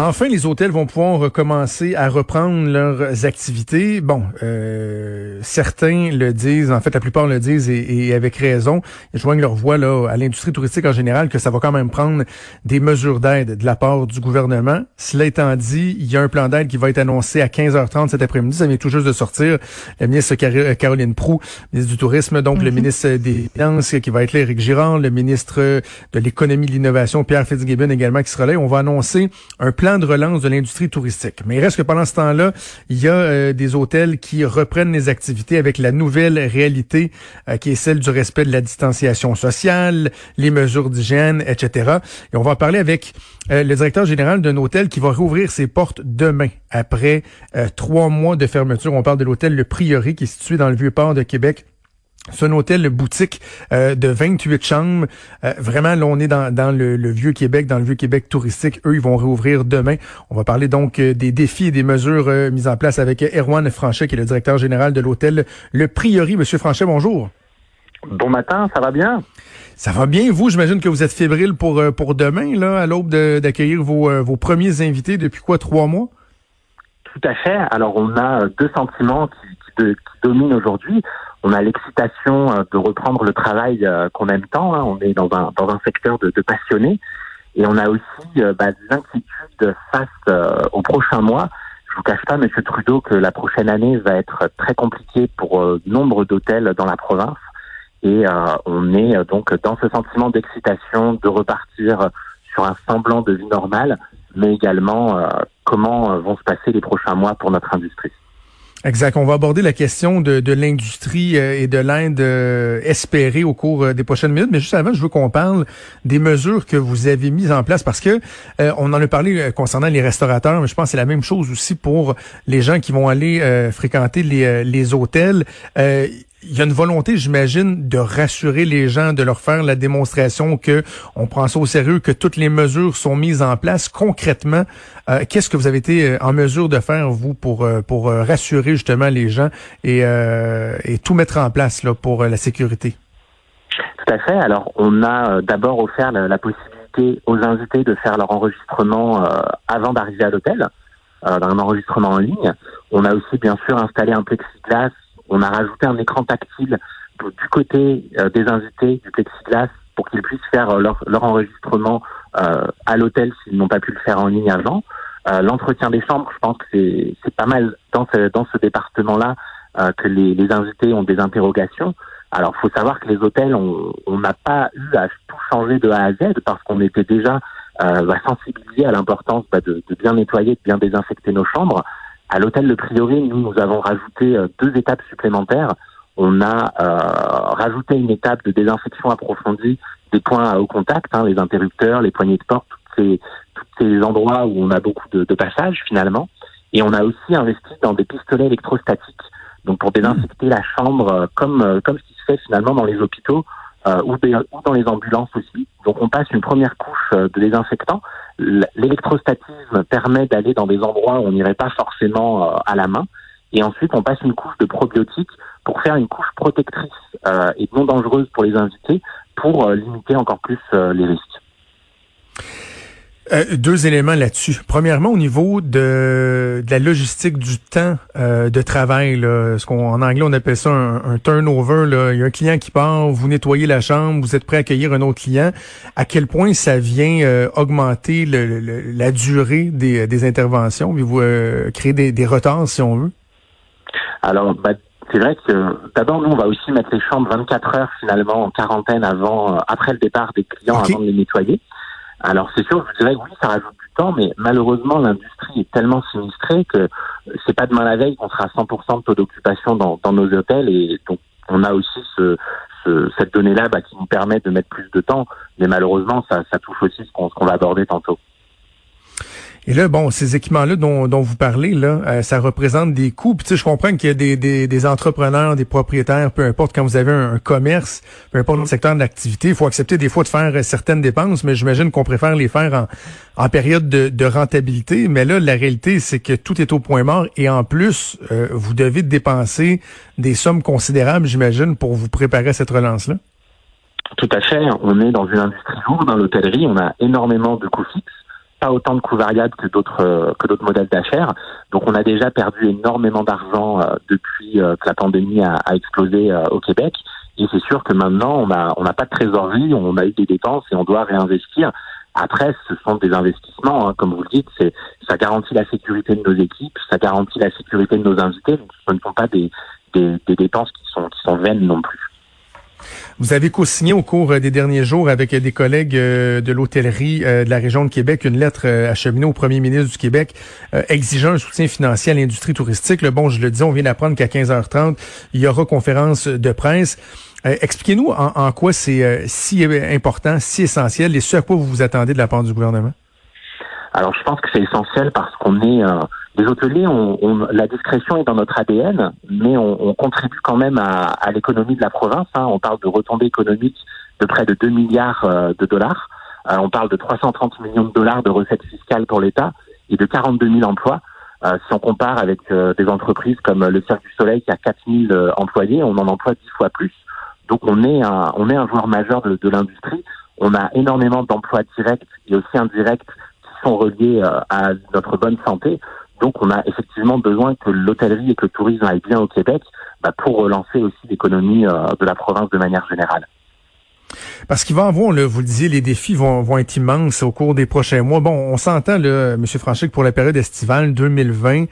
Enfin, les hôtels vont pouvoir recommencer à reprendre leurs activités. Bon, euh, certains le disent, en fait, la plupart le disent et, avec raison. Ils joignent leur voix là à l'industrie touristique en général que ça va quand même prendre des mesures d'aide de la part du gouvernement. Cela étant dit, il y a un plan d'aide qui va être annoncé à 15h30 cet après-midi. Ça vient tout juste de sortir. La ministre Caroline Prou, ministre du Tourisme, donc le mhm. ministre des Finances qui va être là, Éric Girard, le ministre de l'Économie et de l'Innovation, Pierre Fitzgibbon également qui sera là. On va annoncer un plan de relance de l'industrie touristique. Mais il reste que pendant ce temps-là, il y a euh, des hôtels qui reprennent les activités avec la nouvelle réalité euh, qui est celle du respect de la distanciation sociale, les mesures d'hygiène, etc. Et on va en parler avec euh, le directeur général d'un hôtel qui va rouvrir ses portes demain après trois mois de fermeture. On parle de l'hôtel Le Prieuré qui est situé dans le Vieux-Port de Québec. C'est un hôtel boutique euh, de 28 chambres. Euh, vraiment, là, on est dans, dans le, vieux Québec, dans le vieux Québec touristique. Eux, ils vont réouvrir demain. On va parler donc euh, des défis et des mesures mises en place avec Erwan Franchet, qui est le directeur général de l'hôtel Le Priori. Monsieur Franchet, bonjour. Bon matin, ça va bien? Ça va bien, vous? J'imagine que vous êtes fébrile pour, pour demain, là, à l'aube d'accueillir vos, vos premiers invités depuis quoi, trois mois? Tout à fait. Alors, on a deux sentiments qui, qui dominent aujourd'hui on a l'excitation euh, de reprendre le travail euh, qu'on aime tant. Hein. On est dans un dans un secteur de, de passionnés et on a aussi euh, bah, des inquiétudes face aux prochains mois. Je vous cache pas, Monsieur Trudeau, que la prochaine année va être très compliquée pour nombre d'hôtels dans la province. Et on est donc dans ce sentiment d'excitation de repartir sur un semblant de vie normale, mais également comment vont se passer les prochains mois pour notre industrie. Exact. On va aborder la question de, de l'industrie euh, et de l'Inde euh, espérée au cours euh, des prochaines minutes. Mais juste avant, je veux qu'on parle des mesures que vous avez mises en place parce que on en a parlé concernant les restaurateurs, mais je pense que c'est la même chose aussi pour les gens qui vont aller fréquenter les, les hôtels il y a une volonté, j'imagine, de rassurer les gens, de leur faire la démonstration que on prend ça au sérieux, que toutes les mesures sont mises en place. Concrètement, euh, qu'est-ce que vous avez été euh, en mesure de faire, vous, pour, euh, pour rassurer justement les gens et, et tout mettre en place là, pour la sécurité? Tout à fait. Alors, on a d'abord offert la, possibilité aux invités de faire leur enregistrement avant d'arriver à l'hôtel, dans un enregistrement en ligne. On a aussi, bien sûr, installé un plexiglas on a rajouté un écran tactile du côté euh, des invités du plexiglas pour qu'ils puissent faire euh, leur, enregistrement euh, à l'hôtel s'ils n'ont pas pu le faire en ligne avant. L'entretien des chambres, je pense que c'est pas mal dans ce, dans ce département-là que les, invités ont des interrogations. Alors, faut savoir que les hôtels, on n'a pas eu à tout changer de A à Z parce qu'on était déjà euh, bah, sensibilisé à l'importance bah, de, de, bien nettoyer, de bien désinfecter nos chambres. À l'hôtel Le Priori, nous, nous avons rajouté euh, deux étapes supplémentaires. On a euh, rajouté une étape de désinfection approfondie des points à haut contact, hein, les interrupteurs, les poignées de porte, tous ces, ces endroits où on a beaucoup de, de passages finalement. Et on a aussi investi dans des pistolets électrostatiques, donc pour désinfecter la chambre euh, comme comme ce qui se fait finalement dans les hôpitaux euh, ou, ou, dans les ambulances aussi. Donc on passe une première couche de désinfectant l'électrostatisme permet d'aller dans des endroits où on n'irait pas forcément euh, à la main. Et ensuite, on passe une couche de probiotiques pour faire une couche protectrice euh, et non dangereuse pour les invités pour euh, limiter encore plus les risques. Euh, deux éléments là-dessus. Premièrement, au niveau de, de la logistique du temps euh, de travail, là, ce qu'on en anglais on appelle ça un, turnover. Là. Il y a un client qui part, vous nettoyez la chambre, vous êtes prêt à accueillir un autre client. À quel point ça vient euh, augmenter le, la durée des, des interventions, puis vous créer des, des, retards si on veut? Alors, bah, c'est vrai que d'abord, nous, on va aussi mettre les chambres 24 heures finalement en quarantaine avant, après le départ des clients, avant de les nettoyer. Alors c'est sûr, je dirais que oui, ça rajoute du temps, mais malheureusement l'industrie est tellement sinistrée que c'est pas demain la veille qu'on sera à 100% de taux d'occupation dans, nos hôtels et donc on a aussi ce, ce cette donnée-là bah, qui nous permet de mettre plus de temps, mais malheureusement ça touche aussi ce qu'on va aborder tantôt. Et là, bon, ces équipements-là dont, dont, vous parlez, là, euh, ça représente des coûts. Puis, tu sais, je comprends qu'il y a des, des, des, entrepreneurs, des propriétaires, peu importe, quand vous avez un, commerce, peu importe le secteur d'activité, il faut accepter des fois de faire certaines dépenses, mais j'imagine qu'on préfère les faire en, en période de, de, rentabilité. Mais là, la réalité, c'est que tout est au point mort et en plus, euh, vous devez dépenser des sommes considérables, j'imagine, pour vous préparer à cette relance-là. Tout à fait. On est dans une industrie lourde dans l'hôtellerie. On a énormément de coûts fixes pas autant de coûts variables que d'autres euh, que d'autres modèles d'affaires. Donc on a déjà perdu énormément d'argent euh, depuis euh, que la pandémie a, explosé au Québec. Et c'est sûr que maintenant on a on n'a pas de trésorerie, on a eu des dépenses et on doit réinvestir. Après, ce sont des investissements, hein, comme vous le dites, c'est ça garantit la sécurité de nos équipes, ça garantit la sécurité de nos invités. Donc ce ne sont pas des, des, des dépenses qui sont qui sont vaines non plus. Vous avez co-signé au cours euh, des derniers jours avec euh, des collègues euh, de l'hôtellerie de la région de Québec une lettre acheminée au premier ministre du Québec exigeant un soutien financier à l'industrie touristique. Le bon, je le dis, on vient d'apprendre qu'à 15h30, il y aura conférence de presse. Expliquez-nous en, quoi c'est si important, si essentiel et ce à quoi vous vous attendez de la part du gouvernement? Alors, je pense que c'est essentiel parce qu'on est les hôteliers, on, la discrétion est dans notre ADN, mais on, contribue quand même à, l'économie de la province. Hein. On parle de retombées économiques de près de 2 milliards euh, de dollars. Euh, on parle de 330 millions de dollars de recettes fiscales pour l'État et de 42 000 emplois. Euh, si on compare avec des entreprises comme le Cirque du Soleil qui a 4 000 employés, on en emploie 10 fois plus. Donc on est un, on est un joueur majeur de, de l'industrie. On a énormément d'emplois directs et aussi indirects qui sont reliés à notre bonne santé. Donc on a effectivement besoin que l'hôtellerie et que le tourisme aillent bien au Québec bah, pour relancer aussi l'économie euh, de la province de manière générale. Parce qu'il va avoir, là, vous le disiez, les défis vont, être immenses au cours des prochains mois. Bon, on s'entend, M. Franchic, pour la période estivale 2020,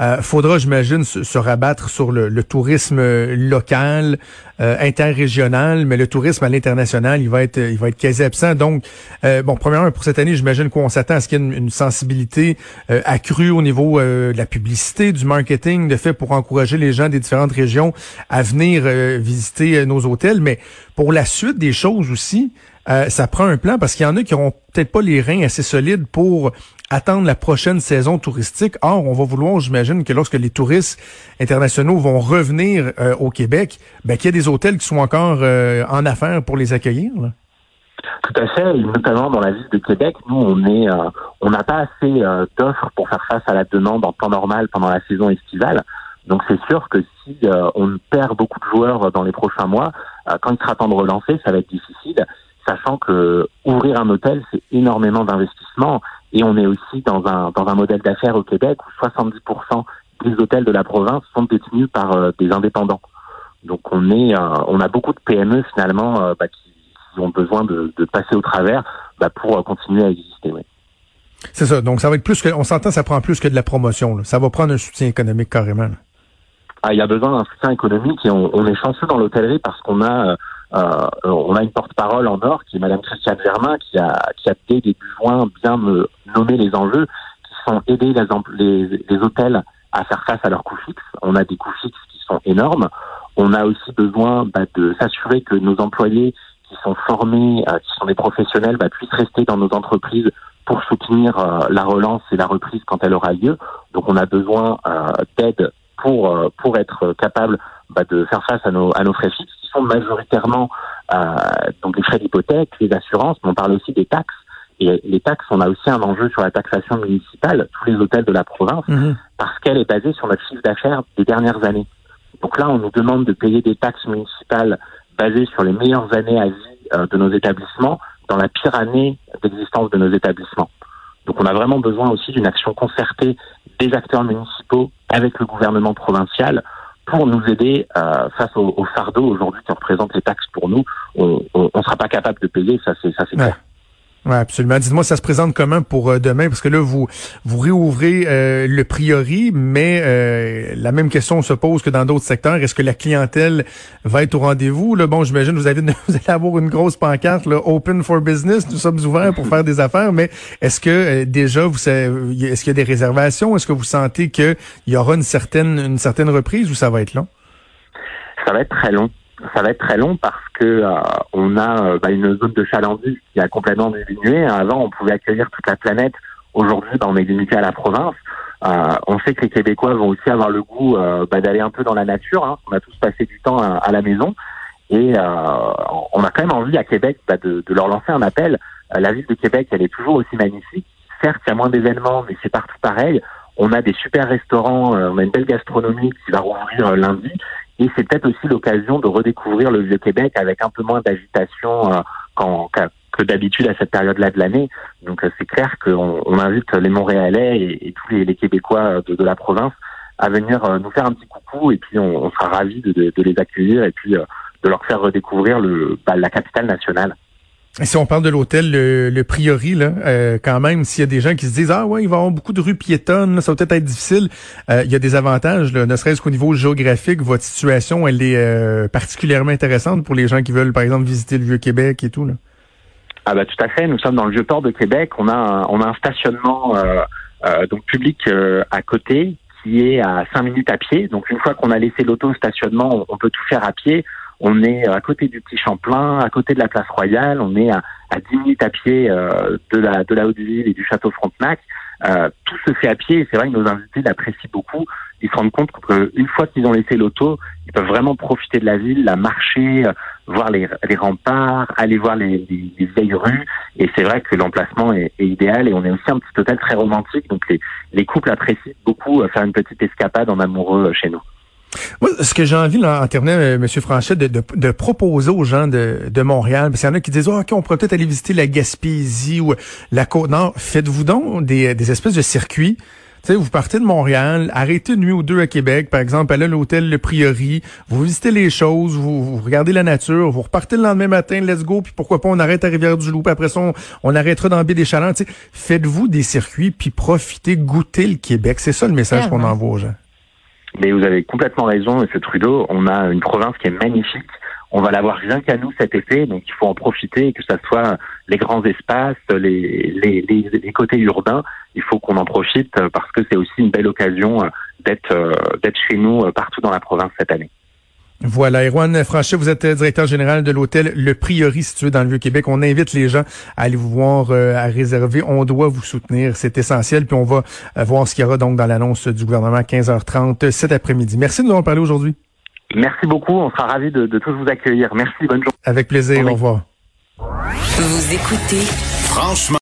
euh, faudra, j'imagine, se, rabattre sur le, tourisme local, euh, interrégional, mais le tourisme à l'international, il va être, il va être quasi absent. Donc, euh, bon, premièrement, pour cette année, j'imagine qu'on s'attend à ce qu'il y ait une, sensibilité euh, accrue au niveau de la publicité, du marketing, de fait pour encourager les gens des différentes régions à venir visiter nos hôtels. Mais pour la suite des choses aussi, ça prend un plan parce qu'il y en a qui auront peut-être pas les reins assez solides pour attendre la prochaine saison touristique. Or, on va vouloir, j'imagine, que lorsque les touristes internationaux vont revenir euh, au Québec, ben, qu'il y ait des hôtels qui sont encore euh, en affaires pour les accueillir. Tout à fait, notamment dans la ville de Québec, nous on est, euh, on n'a pas assez d'offres pour faire face à la demande en temps normal pendant la saison estivale. Donc c'est sûr que si on perd beaucoup de joueurs dans les prochains mois, quand il sera temps de relancer, ça va être difficile, sachant que ouvrir un hôtel c'est énormément d'investissement et on est aussi dans un, dans un modèle d'affaires au Québec où 70% des hôtels de la province sont détenus par euh, des indépendants. Donc on est, euh, on a beaucoup de PME finalement euh, bah, qui, ont besoin de, de, passer au travers bah, pour continuer à exister. C'est ça. Donc ça va être plus que, on s'entend, ça prend plus que de la promotion. Ça va prendre un soutien économique carrément. Ah, il y a besoin d'un soutien économique et on, on est chanceux dans l'hôtellerie parce qu'on a euh, on a une porte-parole en or qui est Madame Christiane Germain qui a, qui a dès début juin bien me nommer les enjeux qui sont aider les, les, hôtels à faire face à leurs coûts fixes. On a des coûts fixes qui sont énormes. On a aussi besoin bah, de s'assurer que nos employés qui sont formés, euh, qui sont des professionnels, bah, puissent rester dans nos entreprises pour soutenir euh, la relance et la reprise quand elle aura lieu. Donc on a besoin d'aide pour pour être capable bah, de faire face à nos à nos frais fixes majoritairement euh, donc les frais d'hypothèque, les assurances, mais on parle aussi des taxes. Et les taxes, on a aussi un enjeu sur la taxation municipale, tous les hôtels de la province, mhm. parce qu'elle est basée sur notre chiffre d'affaires des dernières années. Donc là, on nous demande de payer des taxes municipales basées sur les meilleures années à vie euh, de nos établissements dans la pire année d'existence de nos établissements. Donc on a vraiment besoin aussi d'une action concertée des acteurs municipaux avec le gouvernement provincial pour nous aider euh, face au, au fardeau aujourd'hui qui représente les taxes pour nous. On ne sera pas capable de payer, ça c'est ça c'est clair. Oui, absolument. Dites-moi, ça se présente comment pour euh, demain? Parce que là, vous vous réouvrez euh, le priori, mais euh, la même question se pose que dans d'autres secteurs. Est-ce que la clientèle va être au rendez-vous? Là, bon, j'imagine vous, avez, vous allez avoir une grosse pancarte, là, Open for Business, nous sommes ouverts pour faire des affaires, mais est-ce que déjà, vous est-ce qu'il y a des réservations? Est-ce que vous sentez qu'il y aura une certaine, une certaine reprise ou ça va être long? Ça va être très long ça va être très long parce que euh, on a euh, bah, une zone de chalandise qui a complètement diminué. Avant, on pouvait accueillir toute la planète Aujourd'hui, ben, on est limité à la province. Euh, on sait que les Québécois vont aussi avoir le goût euh, bah, d'aller un peu dans la nature. Hein. On a tous passé du temps à, la maison et euh, on a quand même envie à Québec bah, de, de, leur lancer un appel. la ville de Québec, elle est toujours aussi magnifique. Certes, il y a moins d'événements, mais c'est partout pareil. On a des super restaurants, on a une belle gastronomie qui va rouvrir lundi. Et c'est peut-être aussi l'occasion de redécouvrir le Vieux-Québec avec un peu moins d'agitation qu'en que d'habitude à cette période-là de l'année. Donc euh, c'est clair qu'on on invite les Montréalais et, tous les, Québécois de, la province à venir euh, nous faire un petit coucou et puis on, sera ravis de, les accueillir et puis euh, de leur faire redécouvrir le, bah, la capitale nationale. Si on parle de l'hôtel, le, le, Priori, là, quand même, s'il y a des gens qui se disent ah ouais, il va y avoir beaucoup de rues piétonnes, ça va peut-être être difficile. il y a des avantages, là, ne serait-ce qu'au niveau géographique, votre situation, elle est particulièrement intéressante pour les gens qui veulent, par exemple, visiter le Vieux Québec et tout. Là. Ah bah tout à fait. Nous sommes dans le vieux port de Québec. On a un, on a un stationnement euh, euh, donc public euh, à côté qui est à cinq minutes à pied. Donc une fois qu'on a laissé l'auto stationnement, on, peut tout faire à pied. On est à côté du Petit Champlain, à côté de la place Royale. On est à, à 10 minutes à pied de la de la Haute-Ville et du Château Frontenac. tout se fait à pied. C'est vrai que nos invités l'apprécient beaucoup. Ils se rendent compte qu'une fois qu'ils ont laissé l'auto, ils peuvent vraiment profiter de la ville, la marcher, voir les, remparts, aller voir les, les, vieilles rues. Et c'est vrai que l'emplacement est, idéal. Et on est aussi un petit hôtel très romantique. Donc les, les couples apprécient beaucoup euh, faire une petite escapade en amoureux euh, chez nous. Moi, ce que j'ai envie, là, en terminant, euh, M. Franchet, de, de, de, proposer aux gens de, de Montréal, parce qu'il y en a qui disent, oh, OK, on pourrait peut-être aller visiter la Gaspésie ou la Côte-Nord. Faites-vous donc des, des espèces de circuits vous partez de Montréal, arrêtez une nuit ou deux à Québec, par exemple, allez à l'hôtel Le Priori, vous visitez les choses, vous, regardez la nature, vous repartez le lendemain matin, let's go, puis pourquoi pas on arrête à Rivière-du-Loup, puis après ça, on, arrêtera dans Baie des Chalands. Faites-vous des circuits, puis profitez, goûtez le Québec. C'est ça le message qu'on envoie aux gens. Mais vous avez complètement raison, M. Trudeau. On a une province qui est magnifique. On va l'avoir rien qu'à nous cet été, donc il faut en profiter, que ce soit les grands espaces, les, les, les, côtés urbains. Il faut qu'on en profite parce que c'est aussi une belle occasion d'être euh, d'être chez nous partout dans la province cette année. Voilà, Erwan Franchet, vous êtes directeur général de l'hôtel Le Priori situé dans le Vieux-Québec. On invite les gens à aller vous voir, euh, à réserver. On doit vous soutenir, c'est essentiel. Puis on va euh, voir ce qu'il y aura donc dans l'annonce du gouvernement à 15h30 cet après-midi. Merci de nous avoir parlé aujourd'hui. Merci beaucoup, on sera ravis de, tous vous accueillir. Merci, bonne journée. Avec plaisir, au revoir. Vous écoutez Franchement.